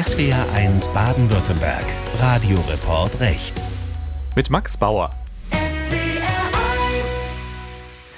SWR1 Baden-Württemberg. Radioreport Recht. Mit Max Bauer.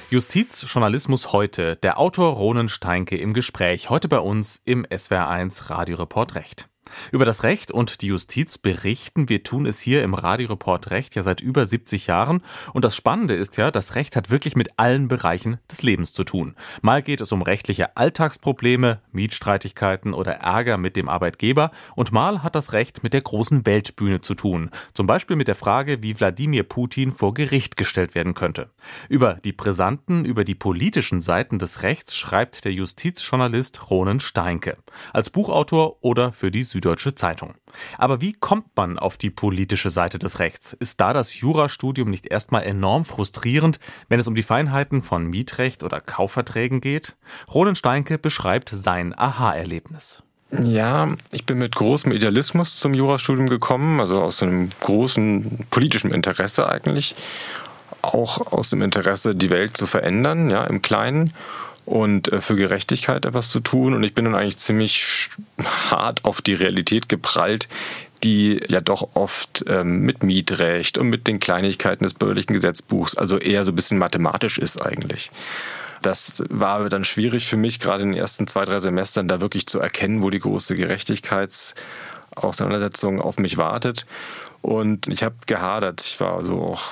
Justiz, Journalismus heute. Der Autor Ronen Steinke im Gespräch. Heute bei uns im SWR1 Radioreport Recht. Über das Recht und die Justiz berichten. Wir tun es hier im Radioreport Recht ja seit über 70 Jahren. Und das Spannende ist ja, das Recht hat wirklich mit allen Bereichen des Lebens zu tun. Mal geht es um rechtliche Alltagsprobleme, Mietstreitigkeiten oder Ärger mit dem Arbeitgeber. Und mal hat das Recht mit der großen Weltbühne zu tun. Zum Beispiel mit der Frage, wie Wladimir Putin vor Gericht gestellt werden könnte. Über die brisanten, über die politischen Seiten des Rechts schreibt der Justizjournalist Ronen Steinke. Als Buchautor oder für die Süd Süddeutsche Zeitung. Aber wie kommt man auf die politische Seite des Rechts? Ist da das Jurastudium nicht erstmal enorm frustrierend, wenn es um die Feinheiten von Mietrecht oder Kaufverträgen geht? Roland Steinke beschreibt sein Aha-Erlebnis. Ja, ich bin mit großem Idealismus zum Jurastudium gekommen, also aus einem großen politischen Interesse eigentlich, auch aus dem Interesse, die Welt zu verändern, ja, im Kleinen und äh, für Gerechtigkeit etwas zu tun. Und ich bin dann eigentlich ziemlich hart auf die Realität geprallt, die ja doch oft ähm, mit Mietrecht und mit den Kleinigkeiten des bürgerlichen Gesetzbuchs, also eher so ein bisschen mathematisch ist eigentlich. Das war dann schwierig für mich, gerade in den ersten zwei, drei Semestern da wirklich zu erkennen, wo die große Gerechtigkeitsauseinandersetzung auf mich wartet. Und ich habe gehadert. Ich war so auch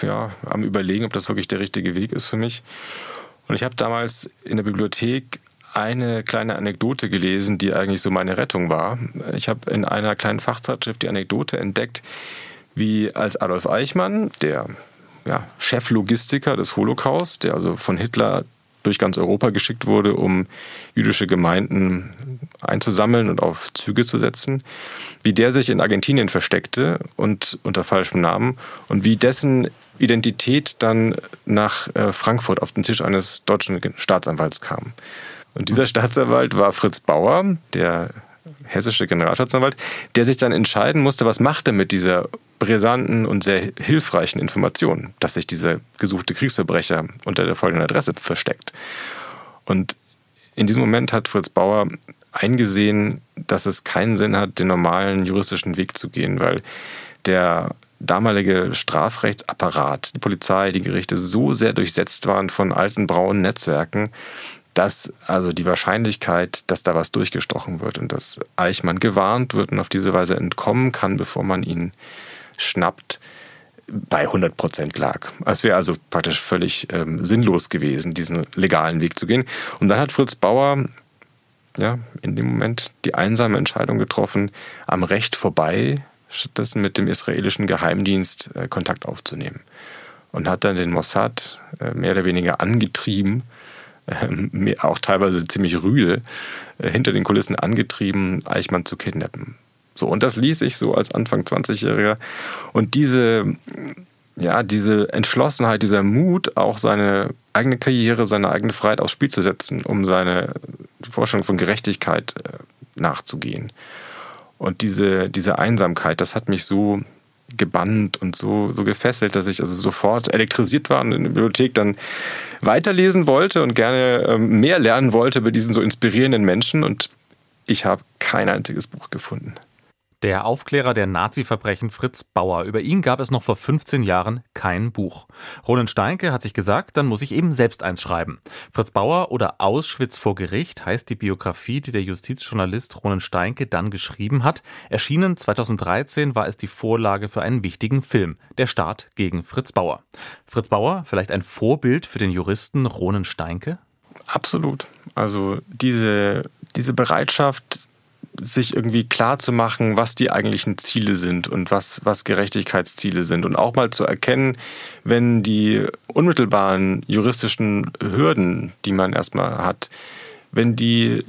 ja, am Überlegen, ob das wirklich der richtige Weg ist für mich. Und ich habe damals in der Bibliothek eine kleine Anekdote gelesen, die eigentlich so meine Rettung war. Ich habe in einer kleinen Fachzeitschrift die Anekdote entdeckt, wie als Adolf Eichmann, der ja, Cheflogistiker des Holocaust, der also von Hitler durch ganz Europa geschickt wurde, um jüdische Gemeinden einzusammeln und auf Züge zu setzen, wie der sich in Argentinien versteckte und unter falschem Namen und wie dessen Identität dann nach äh, Frankfurt auf den Tisch eines deutschen Staatsanwalts kam. Und dieser Staatsanwalt war Fritz Bauer, der hessische Generalstaatsanwalt, der sich dann entscheiden musste, was macht er mit dieser brisanten und sehr hilfreichen Information, dass sich dieser gesuchte Kriegsverbrecher unter der folgenden Adresse versteckt. Und in diesem Moment hat Fritz Bauer eingesehen, dass es keinen Sinn hat, den normalen juristischen Weg zu gehen, weil der damalige Strafrechtsapparat, die Polizei, die Gerichte so sehr durchsetzt waren von alten braunen Netzwerken, dass also die Wahrscheinlichkeit, dass da was durchgestochen wird und dass Eichmann gewarnt wird und auf diese Weise entkommen kann, bevor man ihn schnappt, bei 100 Prozent lag. Es wäre also praktisch völlig ähm, sinnlos gewesen, diesen legalen Weg zu gehen. Und dann hat Fritz Bauer ja, in dem Moment die einsame Entscheidung getroffen, am Recht vorbei stattdessen mit dem israelischen Geheimdienst äh, Kontakt aufzunehmen. Und hat dann den Mossad äh, mehr oder weniger angetrieben, äh, auch teilweise ziemlich rüde, äh, hinter den Kulissen angetrieben, Eichmann zu kidnappen. So, und das ließ ich so als Anfang 20-Jähriger. Und diese, ja, diese Entschlossenheit, dieser Mut, auch seine eigene Karriere, seine eigene Freiheit aufs Spiel zu setzen, um seine Vorstellung von Gerechtigkeit äh, nachzugehen. Und diese, diese Einsamkeit, das hat mich so gebannt und so, so gefesselt, dass ich also sofort elektrisiert war und in der Bibliothek dann weiterlesen wollte und gerne ähm, mehr lernen wollte über diesen so inspirierenden Menschen. Und ich habe kein einziges Buch gefunden. Der Aufklärer der Nazi-Verbrechen Fritz Bauer. Über ihn gab es noch vor 15 Jahren kein Buch. Roland Steinke hat sich gesagt, dann muss ich eben selbst eins schreiben. Fritz Bauer oder Auschwitz vor Gericht heißt die Biografie, die der Justizjournalist Roland Steinke dann geschrieben hat. Erschienen 2013 war es die Vorlage für einen wichtigen Film, Der Staat gegen Fritz Bauer. Fritz Bauer, vielleicht ein Vorbild für den Juristen Roland Steinke? Absolut. Also diese, diese Bereitschaft, sich irgendwie klar zu machen, was die eigentlichen Ziele sind und was, was Gerechtigkeitsziele sind. Und auch mal zu erkennen, wenn die unmittelbaren juristischen Hürden, die man erstmal hat, wenn die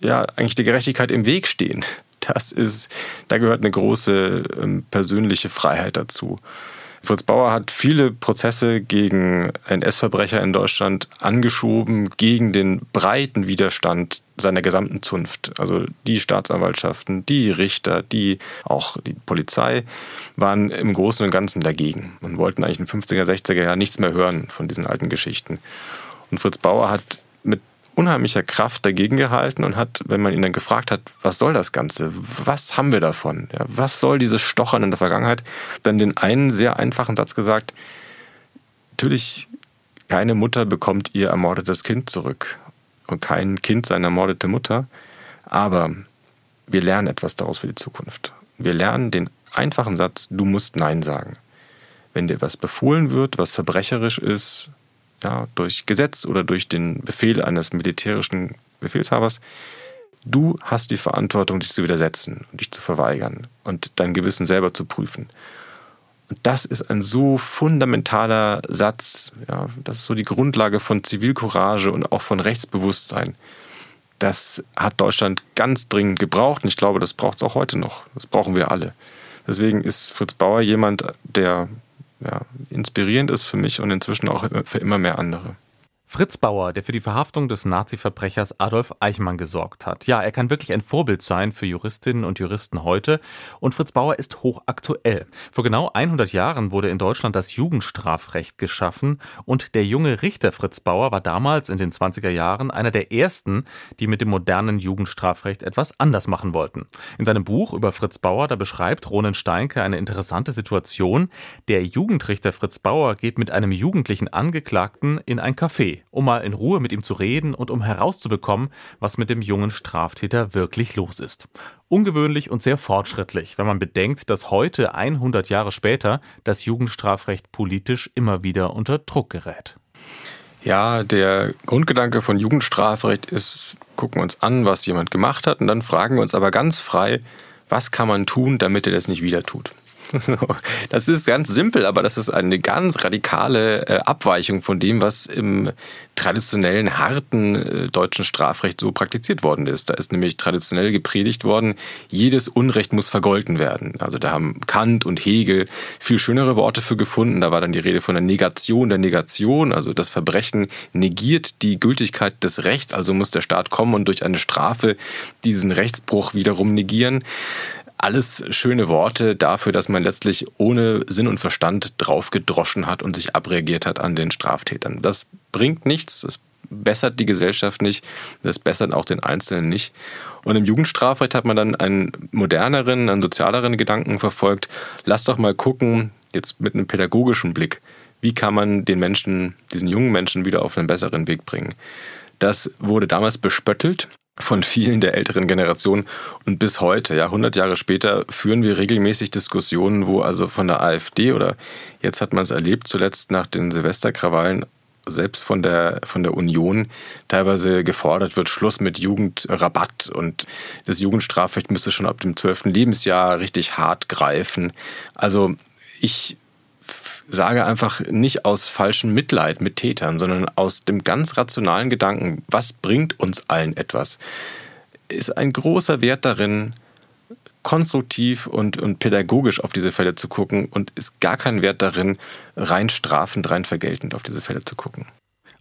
ja eigentlich der Gerechtigkeit im Weg stehen. Das ist, da gehört eine große ähm, persönliche Freiheit dazu. Fritz Bauer hat viele Prozesse gegen NS-Verbrecher in Deutschland angeschoben, gegen den breiten Widerstand seiner gesamten Zunft. Also die Staatsanwaltschaften, die Richter, die auch die Polizei waren im Großen und Ganzen dagegen und wollten eigentlich in den 50er, 60er Jahren nichts mehr hören von diesen alten Geschichten. Und Fritz Bauer hat mit unheimlicher Kraft dagegen gehalten und hat, wenn man ihn dann gefragt hat, was soll das Ganze? Was haben wir davon? Ja, was soll dieses Stochern in der Vergangenheit? Dann den einen sehr einfachen Satz gesagt, natürlich keine Mutter bekommt ihr ermordetes Kind zurück und kein Kind seine ermordete Mutter, aber wir lernen etwas daraus für die Zukunft. Wir lernen den einfachen Satz, du musst Nein sagen. Wenn dir was befohlen wird, was verbrecherisch ist, ja, durch Gesetz oder durch den Befehl eines militärischen Befehlshabers, du hast die Verantwortung, dich zu widersetzen und dich zu verweigern und dein Gewissen selber zu prüfen. Und das ist ein so fundamentaler Satz, ja, das ist so die Grundlage von Zivilcourage und auch von Rechtsbewusstsein. Das hat Deutschland ganz dringend gebraucht und ich glaube, das braucht es auch heute noch. Das brauchen wir alle. Deswegen ist Fritz Bauer jemand, der ja, inspirierend ist für mich und inzwischen auch für immer mehr andere. Fritz Bauer, der für die Verhaftung des Nazi-Verbrechers Adolf Eichmann gesorgt hat. Ja, er kann wirklich ein Vorbild sein für Juristinnen und Juristen heute. Und Fritz Bauer ist hochaktuell. Vor genau 100 Jahren wurde in Deutschland das Jugendstrafrecht geschaffen. Und der junge Richter Fritz Bauer war damals in den 20er Jahren einer der ersten, die mit dem modernen Jugendstrafrecht etwas anders machen wollten. In seinem Buch über Fritz Bauer, da beschreibt Ronen Steinke eine interessante Situation. Der Jugendrichter Fritz Bauer geht mit einem jugendlichen Angeklagten in ein Café um mal in Ruhe mit ihm zu reden und um herauszubekommen, was mit dem jungen Straftäter wirklich los ist. Ungewöhnlich und sehr fortschrittlich, wenn man bedenkt, dass heute 100 Jahre später das Jugendstrafrecht politisch immer wieder unter Druck gerät. Ja, der Grundgedanke von Jugendstrafrecht ist, gucken uns an, was jemand gemacht hat und dann fragen wir uns aber ganz frei, was kann man tun, damit er das nicht wieder tut. Das ist ganz simpel, aber das ist eine ganz radikale äh, Abweichung von dem, was im traditionellen, harten äh, deutschen Strafrecht so praktiziert worden ist. Da ist nämlich traditionell gepredigt worden, jedes Unrecht muss vergolten werden. Also da haben Kant und Hegel viel schönere Worte für gefunden. Da war dann die Rede von der Negation der Negation. Also das Verbrechen negiert die Gültigkeit des Rechts. Also muss der Staat kommen und durch eine Strafe diesen Rechtsbruch wiederum negieren alles schöne Worte dafür, dass man letztlich ohne Sinn und Verstand draufgedroschen hat und sich abreagiert hat an den Straftätern. Das bringt nichts, das bessert die Gesellschaft nicht, das bessert auch den Einzelnen nicht. Und im Jugendstrafrecht hat man dann einen moderneren, einen sozialeren Gedanken verfolgt. Lass doch mal gucken, jetzt mit einem pädagogischen Blick, wie kann man den Menschen, diesen jungen Menschen wieder auf einen besseren Weg bringen. Das wurde damals bespöttelt von vielen der älteren Generation. Und bis heute, ja, 100 Jahre später, führen wir regelmäßig Diskussionen, wo also von der AfD oder jetzt hat man es erlebt, zuletzt nach den Silvesterkrawallen, selbst von der, von der Union teilweise gefordert wird, Schluss mit Jugendrabatt und das Jugendstrafrecht müsste schon ab dem 12. Lebensjahr richtig hart greifen. Also ich sage einfach nicht aus falschem Mitleid mit Tätern, sondern aus dem ganz rationalen Gedanken, was bringt uns allen etwas, ist ein großer Wert darin, konstruktiv und, und pädagogisch auf diese Fälle zu gucken und ist gar kein Wert darin, rein strafend, rein vergeltend auf diese Fälle zu gucken.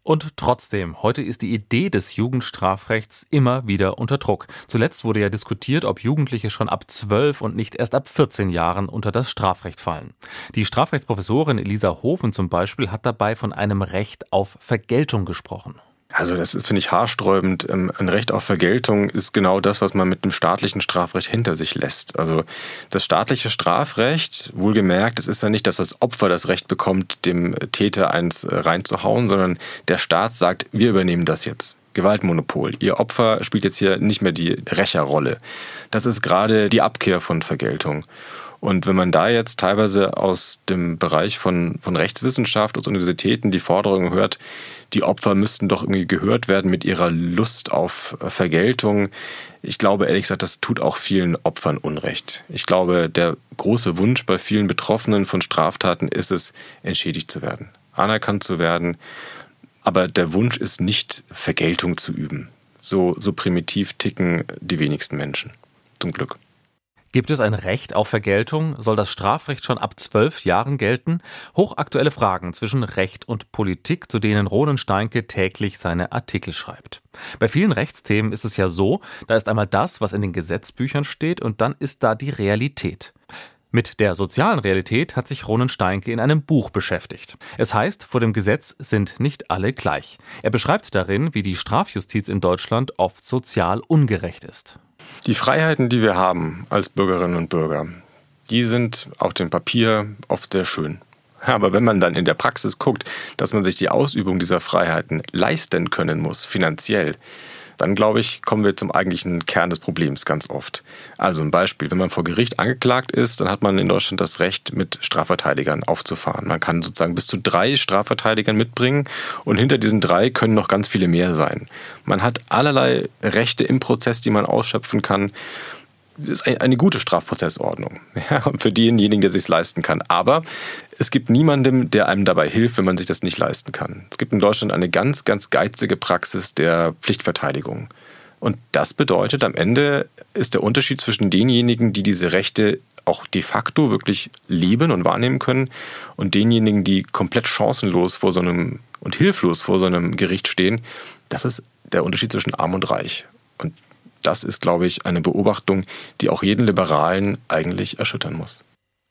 Und trotzdem, heute ist die Idee des Jugendstrafrechts immer wieder unter Druck. Zuletzt wurde ja diskutiert, ob Jugendliche schon ab 12 und nicht erst ab 14 Jahren unter das Strafrecht fallen. Die Strafrechtsprofessorin Elisa Hofen zum Beispiel hat dabei von einem Recht auf Vergeltung gesprochen. Also das finde ich haarsträubend. Ähm, ein Recht auf Vergeltung ist genau das, was man mit dem staatlichen Strafrecht hinter sich lässt. Also das staatliche Strafrecht, wohlgemerkt, es ist ja nicht, dass das Opfer das Recht bekommt, dem Täter eins äh, reinzuhauen, sondern der Staat sagt, wir übernehmen das jetzt. Gewaltmonopol. Ihr Opfer spielt jetzt hier nicht mehr die Rächerrolle. Das ist gerade die Abkehr von Vergeltung. Und wenn man da jetzt teilweise aus dem Bereich von, von Rechtswissenschaft, aus Universitäten die Forderung hört, die Opfer müssten doch irgendwie gehört werden mit ihrer Lust auf Vergeltung. Ich glaube ehrlich gesagt, das tut auch vielen Opfern Unrecht. Ich glaube, der große Wunsch bei vielen Betroffenen von Straftaten ist es, entschädigt zu werden, anerkannt zu werden. Aber der Wunsch ist nicht, Vergeltung zu üben. So, so primitiv ticken die wenigsten Menschen. Zum Glück. Gibt es ein Recht auf Vergeltung? Soll das Strafrecht schon ab zwölf Jahren gelten? Hochaktuelle Fragen zwischen Recht und Politik, zu denen Ronen Steinke täglich seine Artikel schreibt. Bei vielen Rechtsthemen ist es ja so, da ist einmal das, was in den Gesetzbüchern steht, und dann ist da die Realität. Mit der sozialen Realität hat sich Ronen Steinke in einem Buch beschäftigt. Es heißt, vor dem Gesetz sind nicht alle gleich. Er beschreibt darin, wie die Strafjustiz in Deutschland oft sozial ungerecht ist. Die Freiheiten, die wir haben als Bürgerinnen und Bürger, die sind auf dem Papier oft sehr schön. Aber wenn man dann in der Praxis guckt, dass man sich die Ausübung dieser Freiheiten leisten können muss, finanziell, dann glaube ich, kommen wir zum eigentlichen Kern des Problems ganz oft. Also ein Beispiel, wenn man vor Gericht angeklagt ist, dann hat man in Deutschland das Recht, mit Strafverteidigern aufzufahren. Man kann sozusagen bis zu drei Strafverteidigern mitbringen und hinter diesen drei können noch ganz viele mehr sein. Man hat allerlei Rechte im Prozess, die man ausschöpfen kann ist eine gute Strafprozessordnung ja, für denjenigen, der sich leisten kann. Aber es gibt niemandem, der einem dabei hilft, wenn man sich das nicht leisten kann. Es gibt in Deutschland eine ganz, ganz geizige Praxis der Pflichtverteidigung. Und das bedeutet, am Ende ist der Unterschied zwischen denjenigen, die diese Rechte auch de facto wirklich leben und wahrnehmen können, und denjenigen, die komplett chancenlos vor so einem und hilflos vor so einem Gericht stehen, das ist der Unterschied zwischen arm und reich. Und das ist, glaube ich, eine Beobachtung, die auch jeden Liberalen eigentlich erschüttern muss.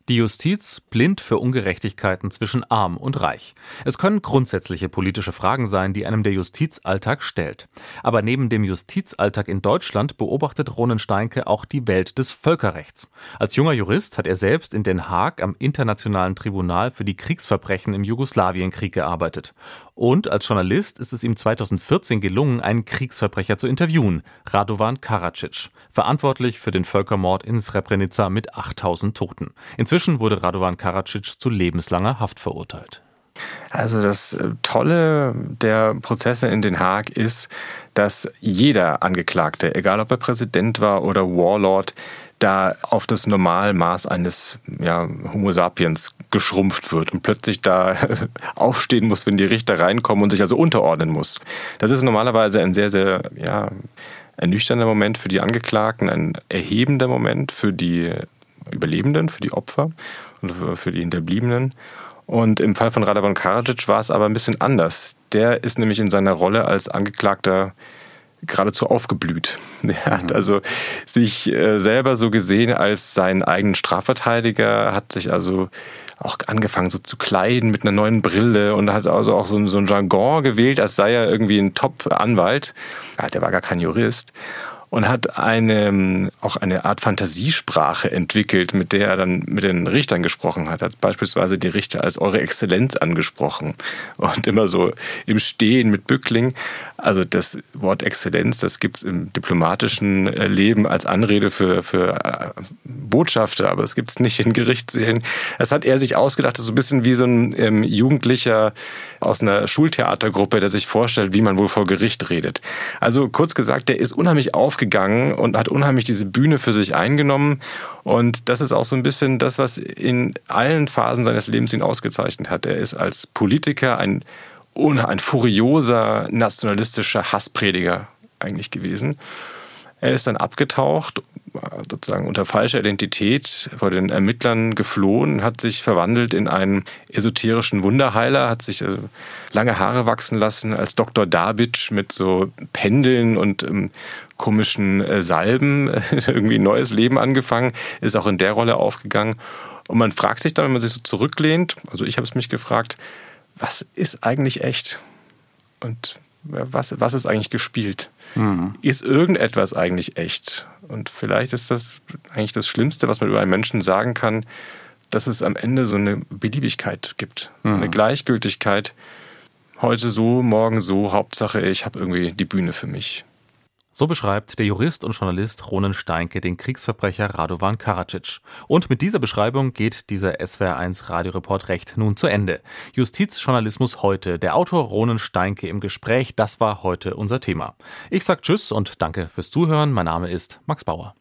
Die Justiz blind für Ungerechtigkeiten zwischen arm und reich. Es können grundsätzliche politische Fragen sein, die einem der Justizalltag stellt. Aber neben dem Justizalltag in Deutschland beobachtet Ronen Steinke auch die Welt des Völkerrechts. Als junger Jurist hat er selbst in Den Haag am Internationalen Tribunal für die Kriegsverbrechen im Jugoslawienkrieg gearbeitet. Und als Journalist ist es ihm 2014 gelungen, einen Kriegsverbrecher zu interviewen, Radovan Karadzic, verantwortlich für den Völkermord in Srebrenica mit 8000 Toten. Inzwischen wurde Radovan Karadzic zu lebenslanger Haft verurteilt. Also das äh, Tolle der Prozesse in Den Haag ist, dass jeder Angeklagte, egal ob er Präsident war oder Warlord, da auf das Normalmaß eines ja, Homo sapiens geschrumpft wird und plötzlich da aufstehen muss, wenn die Richter reinkommen und sich also unterordnen muss. Das ist normalerweise ein sehr, sehr ja, ernüchternder Moment für die Angeklagten, ein erhebender Moment für die Überlebenden, für die Opfer und für die Hinterbliebenen. Und im Fall von Radovan Karadzic war es aber ein bisschen anders. Der ist nämlich in seiner Rolle als Angeklagter geradezu aufgeblüht. Er hat mhm. also sich äh, selber so gesehen als seinen eigenen Strafverteidiger, hat sich also auch angefangen so zu kleiden mit einer neuen Brille und hat also auch so, so ein Jargon gewählt, als sei er irgendwie ein Top-Anwalt. Ja, der war gar kein Jurist und hat eine, auch eine Art Fantasiesprache entwickelt, mit der er dann mit den Richtern gesprochen hat. Er hat beispielsweise die Richter als Eure Exzellenz angesprochen und immer so im Stehen mit Bückling. Also das Wort Exzellenz, das gibt's im diplomatischen äh, Leben als Anrede für, für äh, Botschafter, aber es gibt's nicht in Gerichtssälen. Das hat er sich ausgedacht, das ist so ein bisschen wie so ein ähm, Jugendlicher aus einer Schultheatergruppe, der sich vorstellt, wie man wohl vor Gericht redet. Also kurz gesagt, der ist unheimlich aufgegangen und hat unheimlich diese Bühne für sich eingenommen. Und das ist auch so ein bisschen das, was in allen Phasen seines Lebens ihn ausgezeichnet hat. Er ist als Politiker ein, ein furioser, nationalistischer Hassprediger eigentlich gewesen. Er ist dann abgetaucht, sozusagen unter falscher Identität vor den Ermittlern geflohen, hat sich verwandelt in einen esoterischen Wunderheiler, hat sich äh, lange Haare wachsen lassen als Dr. Dabitsch mit so Pendeln und ähm, komischen äh, Salben irgendwie ein neues Leben angefangen, ist auch in der Rolle aufgegangen. Und man fragt sich dann, wenn man sich so zurücklehnt, also ich habe es mich gefragt, was ist eigentlich echt? Und was, was ist eigentlich gespielt? Mhm. Ist irgendetwas eigentlich echt? Und vielleicht ist das eigentlich das Schlimmste, was man über einen Menschen sagen kann, dass es am Ende so eine Beliebigkeit gibt, mhm. eine Gleichgültigkeit. Heute so, morgen so, Hauptsache ich habe irgendwie die Bühne für mich. So beschreibt der Jurist und Journalist Ronen Steinke den Kriegsverbrecher Radovan Karadzic. Und mit dieser Beschreibung geht dieser SWR1 Radioreport recht nun zu Ende. Justizjournalismus heute. Der Autor Ronen Steinke im Gespräch. Das war heute unser Thema. Ich sag Tschüss und danke fürs Zuhören. Mein Name ist Max Bauer.